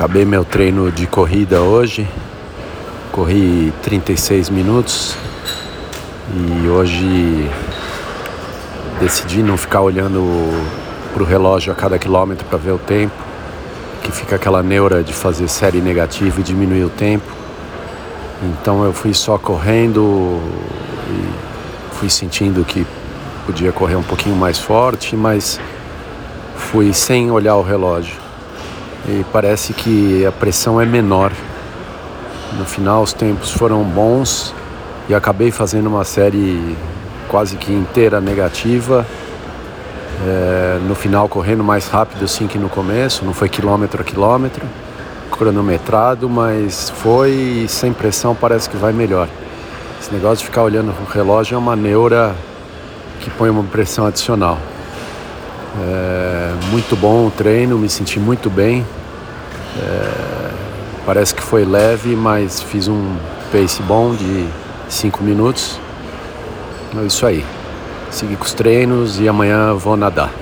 Acabei meu treino de corrida hoje. Corri 36 minutos e hoje decidi não ficar olhando para o relógio a cada quilômetro para ver o tempo, que fica aquela neura de fazer série negativa e diminuir o tempo. Então eu fui só correndo e fui sentindo que podia correr um pouquinho mais forte, mas fui sem olhar o relógio. E parece que a pressão é menor. No final os tempos foram bons e acabei fazendo uma série quase que inteira negativa. É, no final correndo mais rápido assim que no começo, não foi quilômetro a quilômetro, cronometrado, mas foi sem pressão parece que vai melhor. Esse negócio de ficar olhando o relógio é uma neura que põe uma pressão adicional. É, muito bom o treino, me senti muito bem. É, parece que foi leve, mas fiz um pace bom de 5 minutos. É isso aí. Segui com os treinos e amanhã vou nadar.